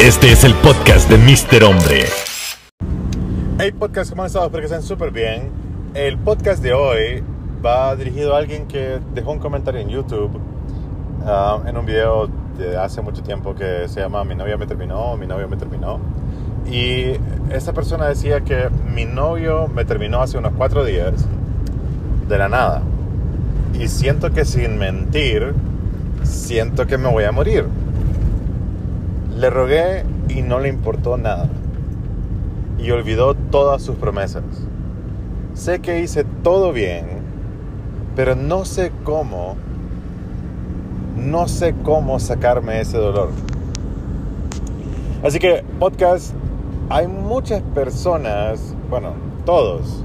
Este es el podcast de Mr. Hombre. Hey podcast, ¿cómo han estado? Espero que estén súper bien. El podcast de hoy va dirigido a alguien que dejó un comentario en YouTube ah, en un video de hace mucho tiempo que se llama Mi novia me terminó, mi novio me terminó. Y esta persona decía que mi novio me terminó hace unos cuatro días de la nada. Y siento que sin mentir, siento que me voy a morir. Le rogué y no le importó nada. Y olvidó todas sus promesas. Sé que hice todo bien, pero no sé cómo, no sé cómo sacarme ese dolor. Así que, podcast, hay muchas personas, bueno, todos.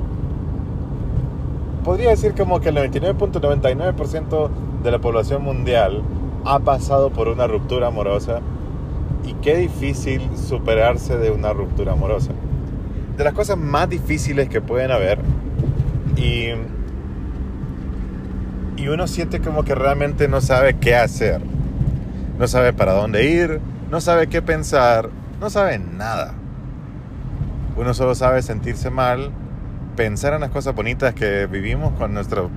Podría decir como que el 99.99% de la población mundial ha pasado por una ruptura amorosa y qué difícil superarse de una ruptura amorosa. De las cosas más difíciles que pueden haber y, y uno siente como que realmente no sabe qué hacer. No sabe para dónde ir, no sabe qué pensar, no sabe nada. Uno solo sabe sentirse mal, pensar en las cosas bonitas que vivimos con, nuestro,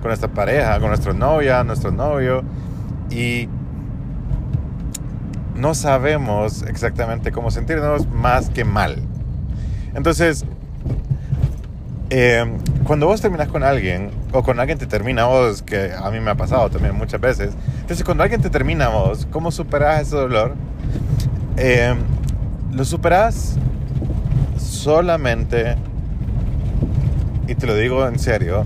con nuestra pareja, con nuestra novia, nuestro novio y no sabemos exactamente cómo sentirnos más que mal. Entonces, eh, cuando vos terminas con alguien, o con alguien te termina vos, que a mí me ha pasado también muchas veces, entonces cuando alguien te termina vos, ¿cómo superas ese dolor? Eh, lo superas solamente, y te lo digo en serio,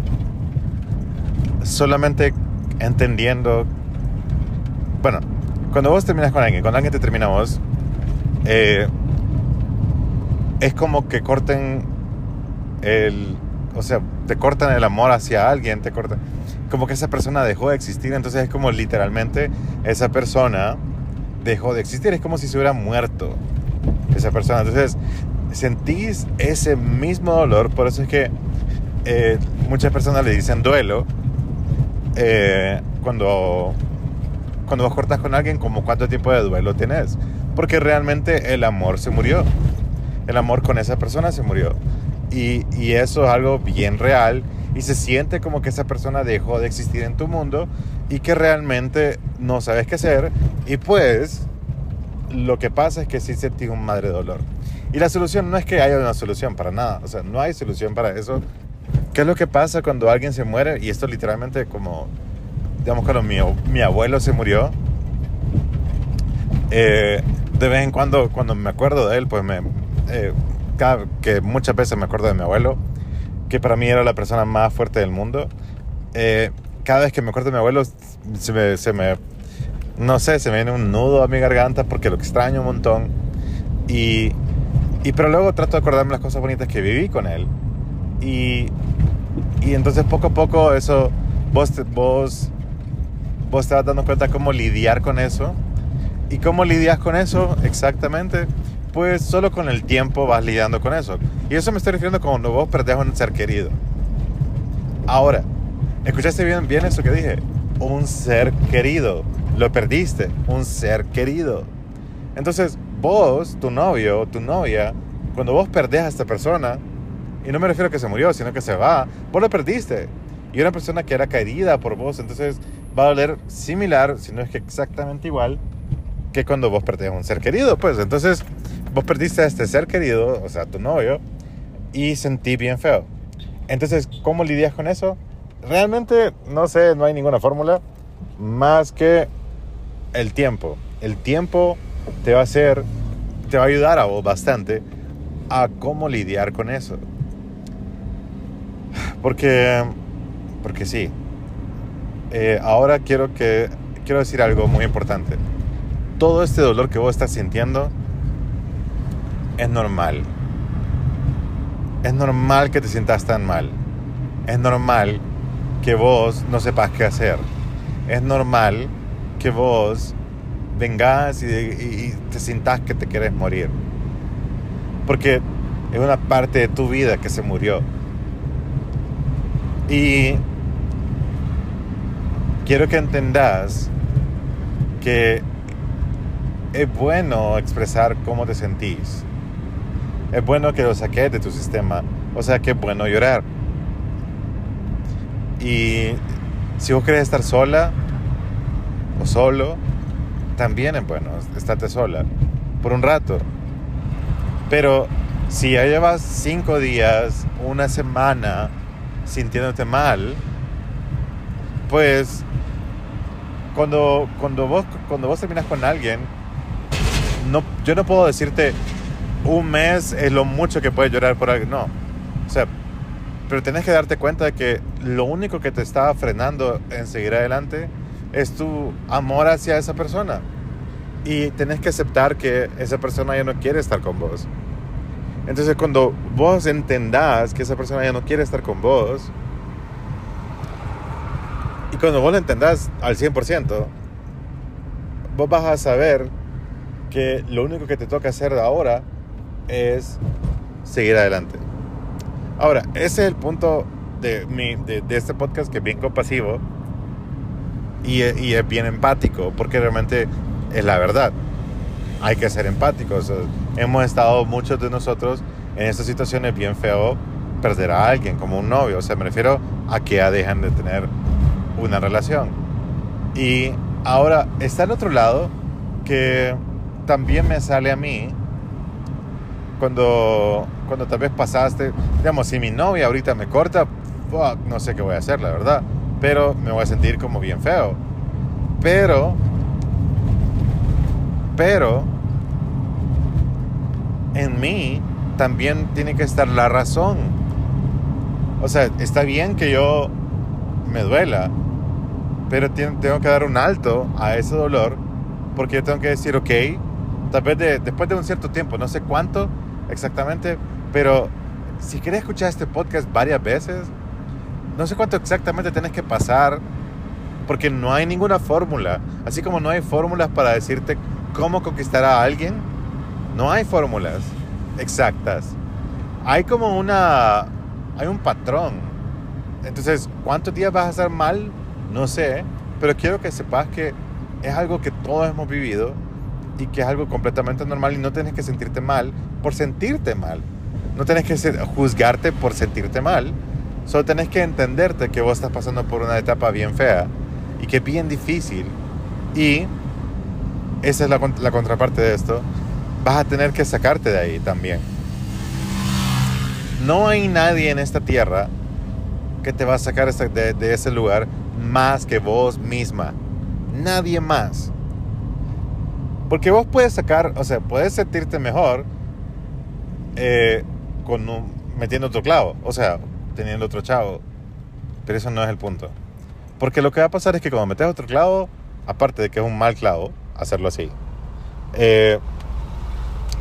solamente entendiendo, bueno, cuando vos terminas con alguien, cuando alguien te termina vos, eh, es como que corten el, o sea, te cortan el amor hacia alguien, te cortan, como que esa persona dejó de existir, entonces es como literalmente esa persona dejó de existir, es como si se hubiera muerto esa persona, entonces sentís ese mismo dolor, por eso es que eh, muchas personas le dicen duelo eh, cuando cuando vos cortas con alguien, como cuánto tiempo de duelo tenés. Porque realmente el amor se murió. El amor con esa persona se murió. Y, y, eso es algo bien real. Y se siente como que esa persona dejó de existir en tu mundo y que realmente no sabes qué hacer. Y pues lo que pasa es que sí sentí un madre dolor. Y la solución no es que haya una solución para nada. O sea, no hay solución para eso. ¿Qué es lo que pasa cuando alguien se muere? Y esto literalmente como digamos, cuando mi, mi abuelo se murió, eh, de vez en cuando, cuando me acuerdo de él, pues me, eh, cada, que muchas veces me acuerdo de mi abuelo, que para mí era la persona más fuerte del mundo. Eh, cada vez que me acuerdo de mi abuelo, se me, se me, no sé, se me viene un nudo a mi garganta porque lo extraño un montón. Y, y pero luego trato de acordarme las cosas bonitas que viví con él. Y, y entonces poco a poco eso, vos, vos vos te vas dando cuenta cómo lidiar con eso. ¿Y cómo lidias con eso exactamente? Pues solo con el tiempo vas lidiando con eso. Y eso me estoy refiriendo cuando vos perdés a un ser querido. Ahora, ¿escuchaste bien, bien eso que dije? Un ser querido. Lo perdiste. Un ser querido. Entonces, vos, tu novio, tu novia, cuando vos perdés a esta persona, y no me refiero a que se murió, sino que se va, vos lo perdiste. Y una persona que era querida por vos, entonces va a doler similar, si no es que exactamente igual, que cuando vos perdés a un ser querido. Pues entonces vos perdiste a este ser querido, o sea, tu novio, y sentí bien feo. Entonces, ¿cómo lidias con eso? Realmente, no sé, no hay ninguna fórmula más que el tiempo. El tiempo te va a hacer, te va a ayudar a vos bastante a cómo lidiar con eso. Porque, porque sí, eh, ahora quiero, que, quiero decir algo muy importante. Todo este dolor que vos estás sintiendo es normal. Es normal que te sientas tan mal. Es normal que vos no sepas qué hacer. Es normal que vos vengas y, te sientas que te quieres morir. Porque es una parte de tu vida que se murió. Y quiero que entendas que es bueno expresar cómo te sentís. Es bueno que lo saques de tu sistema. O sea que es bueno llorar. Y si vos querés estar sola o solo, también es bueno estarte sola por un rato. Pero si ya llevas cinco días, una semana sintiéndote mal, pues cuando, cuando, vos, cuando vos terminas con alguien, no, yo no puedo decirte un mes es lo mucho que puedes llorar por alguien. No. O sea, pero tenés que darte cuenta de que lo único que te está frenando en seguir adelante es tu amor hacia esa persona. Y tenés que aceptar que esa persona ya no quiere estar con vos. Entonces cuando vos entendás que esa persona ya no quiere estar con vos, cuando vos lo entendás al 100%, vos vas a saber que lo único que te toca hacer ahora es seguir adelante. Ahora, ese es el punto de, mi, de, este podcast que es bien compasivo y, y, es bien empático, porque realmente es la verdad. Hay que ser empáticos. Hemos estado muchos de nosotros en estas situaciones bien feo perder a alguien como un novio. O sea, me refiero a que ya dejan de tener una relación. Y ahora está el otro lado que también me sale a mí cuando, cuando tal vez pasaste, digamos, si mi novia ahorita me corta, no sé qué voy a hacer, la verdad, pero me voy a sentir como bien feo. Pero, pero, en mí también tiene que estar la razón. O sea, está bien que yo me duela, pero tengo que dar un alto a ese dolor porque yo tengo que decir, ok, tal vez después de un cierto tiempo, no sé cuánto exactamente, pero si quieres escuchar este podcast varias veces, no sé cuánto exactamente tienes que pasar, porque no hay ninguna fórmula. Así como no hay fórmulas para decirte cómo conquistar a alguien, no hay fórmulas exactas. Hay como una... hay un patrón. Entonces, ¿cuántos días vas a estar mal? No sé, pero quiero que sepas que es algo que todos hemos vivido y que es algo completamente normal y no tienes que sentirte mal por sentirte mal. No tienes que juzgarte por sentirte mal. Solo tienes que entenderte que vos estás pasando por una etapa bien fea y que es bien difícil. Y esa es la, contraparte de esto. Vas a tener que sacarte de ahí también. No hay nadie en esta tierra que te va a sacar de ese lugar más que vos misma. Nadie más. Porque vos puedes sacar, o sea, puedes sentirte mejor eh, con metiendo otro clavo, o sea, teniendo otro chavo. Pero eso no es el punto. Porque lo que va a pasar es que cuando metes otro clavo, aparte de que es un mal clavo, hacerlo así, eh,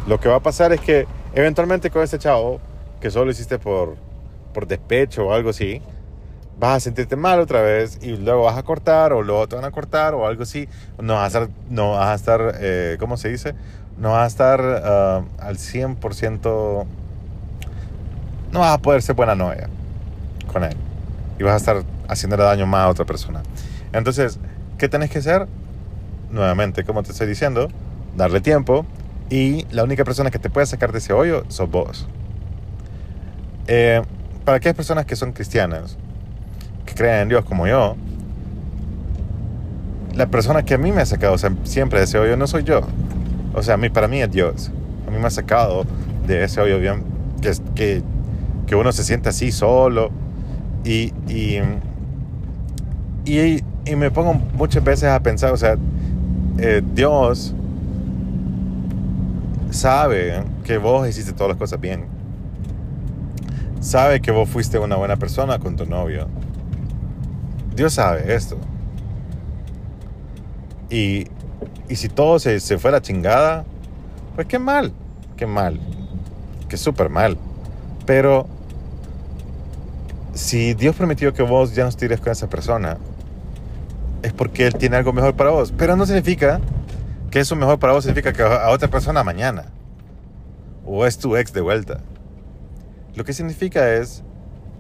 lo que va a pasar es que eventualmente con ese chavo, que solo hiciste por, por despecho o algo así, vas a sentirte mal otra vez y luego vas a cortar o luego te van a cortar o algo así. No vas a estar, no vas a estar eh, ¿cómo se dice? No vas a estar uh, al 100%, no vas a poder ser buena novia con él. Y vas a estar haciéndole daño más a otra persona. Entonces, ¿qué tenés que hacer? Nuevamente, como te estoy diciendo, darle tiempo y la única persona que te puede sacar de ese hoyo sos vos. Eh, para aquellas personas que son cristianas, que en Dios como yo, la persona que a mí me ha sacado siempre de ese hoyo no soy yo. O sea, a mí, para mí es Dios. A mí me ha sacado de ese hoyo bien, que, que, que uno se siente así solo. Y, y, y, y, me pongo muchas veces a pensar, o sea, eh, Dios sabe que vos hiciste todas las cosas bien. Sabe que vos fuiste una buena persona con tu novio Dios sabe esto. Y, y si todo se, se fue a la chingada, pues qué mal, qué mal, qué súper mal. Pero si Dios permitió que vos ya no tires con esa persona, es porque Él tiene algo mejor para vos. Pero no significa que eso mejor para vos significa que a otra persona mañana. O es tu ex de vuelta. Lo que significa es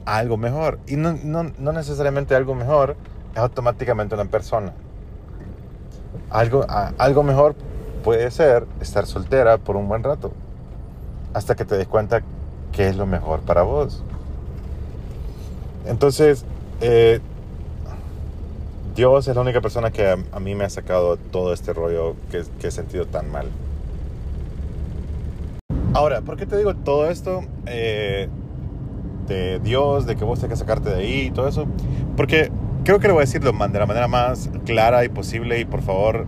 algo mejor. Y no, no, no necesariamente algo mejor es automáticamente una persona. Algo, algo mejor puede ser estar soltera por un buen rato. Hasta que te des cuenta que es lo mejor para vos. Entonces, eh, Dios es la única persona que a, mí me ha sacado todo este rollo que, que, he sentido tan mal. Ahora, ¿por qué te digo todo esto? Eh, de Dios, de que vos tenés que sacarte de ahí y todo eso. Porque creo que le voy a decir de la manera más clara y posible y por favor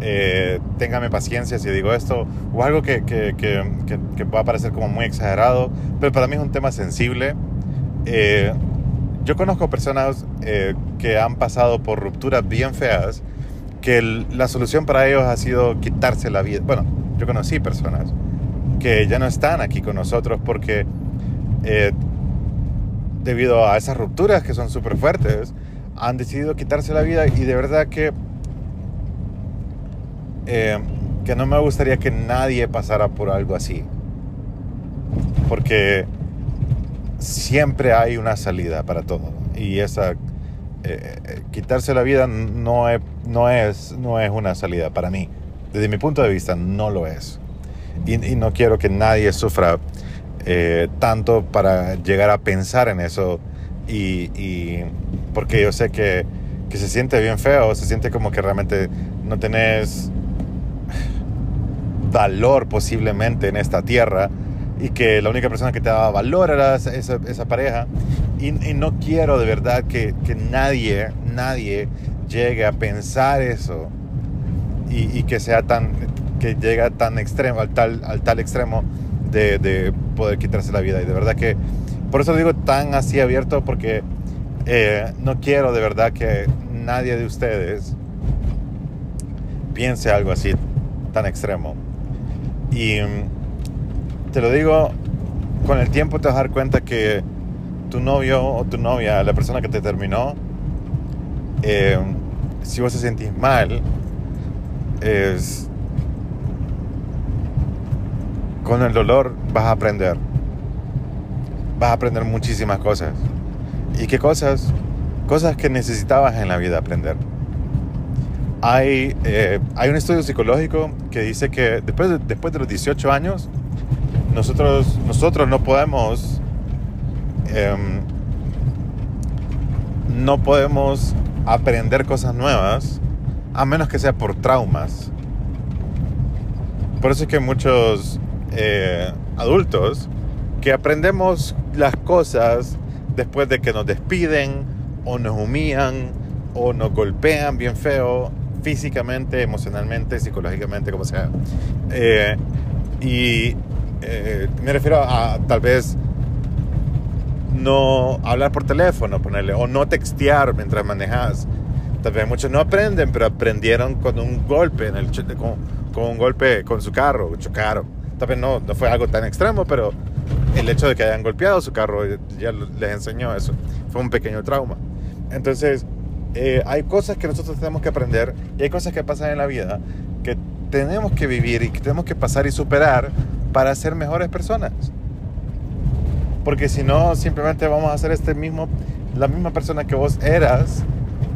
eh, téngame paciencia si digo esto o algo que, que, que, que, pueda parecer como muy exagerado, pero para mí es un tema sensible. Eh, yo conozco personas eh, que han pasado por rupturas bien feas, que la solución para ellos ha sido quitarse la vida. Bueno, yo conocí personas que ya no están aquí con nosotros porque eh, debido a esas rupturas que son súper fuertes, han decidido quitarse la vida y de verdad que, eh, que no me gustaría que nadie pasara por algo así. Porque siempre hay una salida para todo. Y esa, eh, quitarse la vida no es, no, es, no es una salida para mí. Desde mi punto de vista, no lo es. Y no quiero que nadie sufra eh, tanto para llegar a pensar en eso y, y porque yo sé que, que, se siente bien feo, se siente como que realmente no tenés valor posiblemente en esta tierra y que la única persona que te daba valor era esa, esa, pareja. Y, y, no quiero de verdad que, que, nadie, nadie llegue a pensar eso y, y que sea tan, que llegue tan extremo, al tal, al tal extremo de, de, poder quitarse la vida. Y de verdad que, por eso digo tan así abierto, porque eh, no quiero de verdad que nadie de ustedes piense algo así tan extremo. Y te lo digo, con el tiempo te vas a dar cuenta que tu novio o tu novia, la persona que te terminó, eh, si vos te sentís mal, es con el dolor vas a aprender. Vas a aprender muchísimas cosas. ¿Y qué cosas? Cosas que necesitabas en la vida aprender. Hay, eh, hay un estudio psicológico que dice que después de, después de los 18 años, nosotros, nosotros no podemos... Em, no podemos aprender cosas nuevas a menos que sea por traumas. Por eso es que muchos eh, adultos que aprendemos las cosas después de que nos despiden o nos humillan o nos golpean bien feo físicamente, emocionalmente, psicológicamente, como sea. Eh, y eh, me refiero a, tal vez no hablar por teléfono, ponerle, o no textear mientras manejas. Tal vez muchos no aprenden, pero aprendieron con un golpe en el con, con un golpe con su carro, chocaron tal no, no fue algo tan extremo, pero el hecho de que hayan golpeado su carro ya les enseñó eso. Fue un pequeño trauma. Entonces, eh, hay cosas que nosotros tenemos que aprender y hay cosas que pasan en la vida que tenemos que vivir y que tenemos que pasar y superar para ser mejores personas. Porque si no, simplemente vamos a ser este mismo, la misma persona que vos eras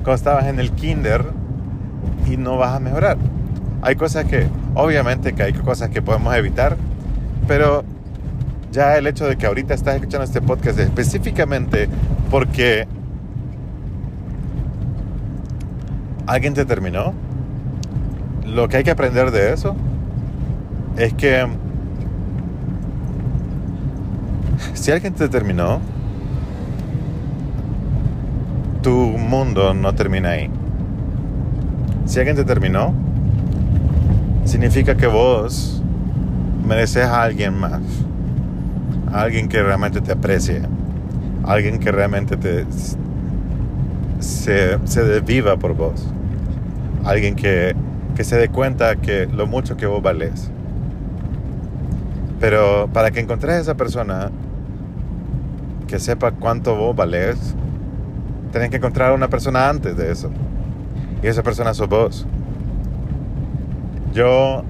cuando estabas en el kinder y no vas a mejorar. Hay cosas que, obviamente que hay cosas que podemos evitar, pero ya el hecho de que ahorita estás escuchando este podcast específicamente porque alguien te terminó, lo que hay que aprender de eso es que si alguien te terminó, tu mundo no termina ahí. Si alguien te terminó, significa que vos mereces a alguien más, a alguien que realmente te aprecie, alguien que realmente te se, se desviva por vos, alguien que, que se dé cuenta que lo mucho que vos valés. Pero para que encontres a esa persona que sepa cuánto vos valés, tenés que encontrar a una persona antes de eso. Y esa persona sos vos. Yo,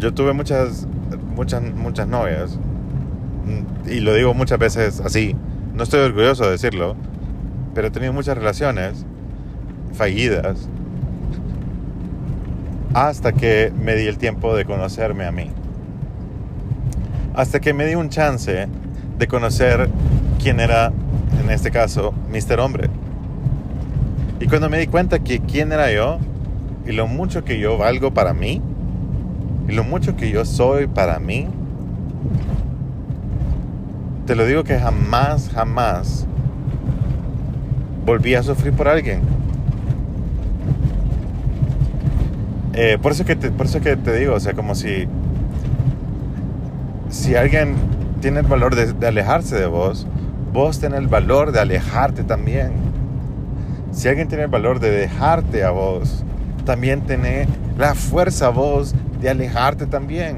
yo tuve muchas, muchas, muchas novias. Mm, y lo digo muchas veces así. No estoy orgulloso de decirlo. Pero he tenido muchas relaciones fallidas. hasta que me di el tiempo de conocerme a mí. Hasta que me di un chance de conocer quién era, en este caso, Mr. Hombre. Y cuando me di cuenta que quién era yo y lo mucho que yo valgo para mí y lo mucho que yo soy para mí, te lo digo que jamás, jamás volví a sufrir por alguien. Eh, por, eso que te, por eso que te digo, o sea, como si, si alguien tiene el valor de, de alejarse de vos, vos tenés el valor de alejarte también. Si alguien tiene el valor de dejarte a vos, también tenés la fuerza vos de alejarte también.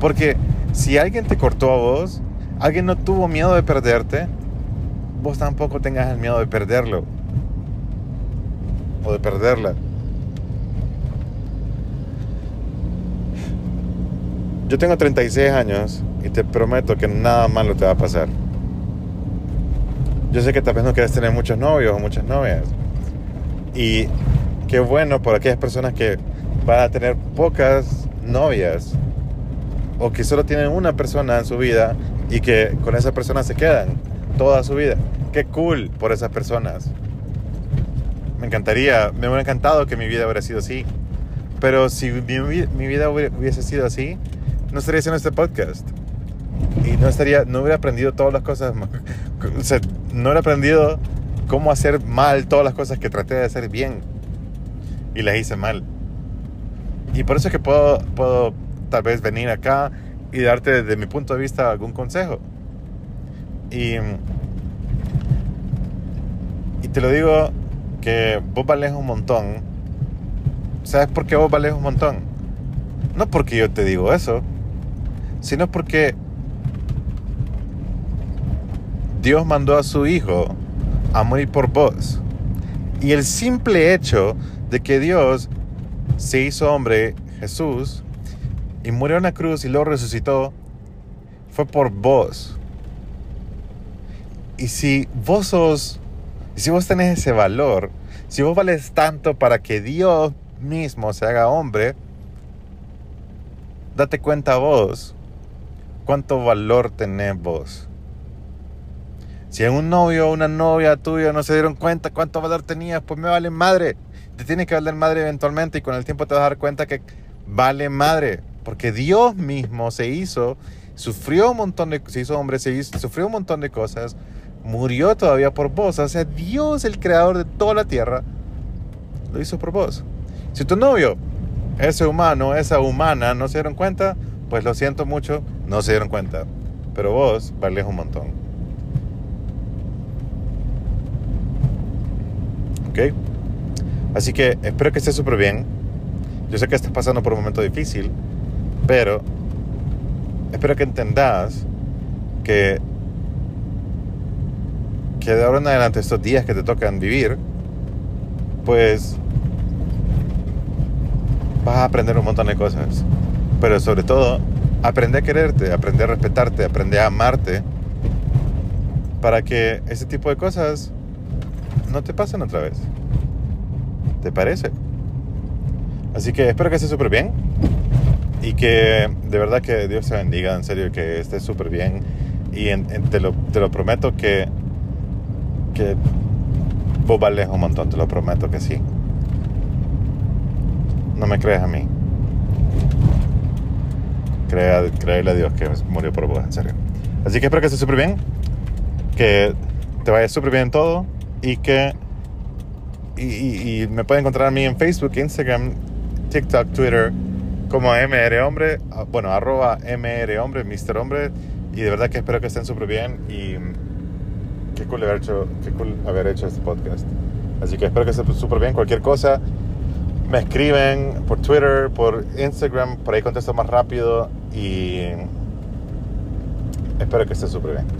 Porque si alguien te cortó a vos, alguien no tuvo miedo de perderte, vos tampoco tengas el miedo de perderlo. O de perderla. Yo tengo 36 años y te prometo que nada malo te va a pasar. Yo sé que tal vez no quieres tener muchos novios o muchas novias. Y qué bueno por aquellas personas que van a tener pocas novias o que solo tienen una persona en su vida y que con esa persona se quedan toda su vida. Qué cool por esas personas. Me encantaría, me hubiera encantado que mi vida hubiera sido así. Pero si mi, mi vida hubiese sido así, no estaría haciendo este podcast. Y no estaría, no hubiera aprendido todas las cosas, no hubiera aprendido cómo hacer mal todas las cosas que traté de hacer bien. Y las hice mal. Y por eso es que puedo, puedo tal vez venir acá y darte desde mi punto de vista algún consejo. Y, y te lo digo que vos vales un montón. ¿Sabes por qué vos vales un montón? No porque yo te digo eso, sino porque Dios mandó a su Hijo a morir por vos. Y el simple hecho de que Dios se hizo hombre, Jesús, y murió en la cruz y luego resucitó, fue por vos. Y si vos sos, si vos tenés ese valor, si vos vales tanto para que Dios mismo se haga hombre, date cuenta vos cuánto valor tenés vos. Si en un novio o una novia tuya no se dieron cuenta cuánto valor tenías, pues me vale madre. Te tiene que valer madre eventualmente y con el tiempo te vas a dar cuenta que vale madre. Porque Dios mismo se hizo, sufrió un montón de, se hizo hombre, se hizo, sufrió un montón de cosas, murió todavía por vos. O sea, Dios, el creador de toda la tierra, lo hizo por vos. Si tu novio, ese humano, esa humana, no se dieron cuenta, pues lo siento mucho, no se dieron cuenta. Pero vos vales un montón. ¿Ok? Así que espero que estés súper bien. Yo sé que estás pasando por un momento difícil, pero espero que entendas que, que de ahora en adelante, estos días que te tocan vivir, pues vas a aprender un montón de cosas. Pero sobre todo, aprende a quererte, aprende a respetarte, aprende a amarte para que ese tipo de cosas no te pasen otra vez. ¿Te parece? Así que espero que estés súper bien y que de verdad que Dios te bendiga, en serio, que estés súper bien y te, lo, te lo prometo que, que vos vales un montón, te lo prometo que sí. No me crees a mí. Crea, créele a Dios que murió por vos, en serio. Así que espero que estés súper bien, que te vaya súper bien todo y que... Y, me pueden encontrar a mí en Facebook, Instagram, TikTok, Twitter, como MR Hombre, bueno, arroba MR Hombre. Y de verdad que espero que estén súper bien y qué cool, haber hecho, qué cool haber hecho este podcast. Así que espero que estén súper bien. Cualquier cosa, me escriben por Twitter, por Instagram, por ahí contesto más rápido y espero que esté súper bien.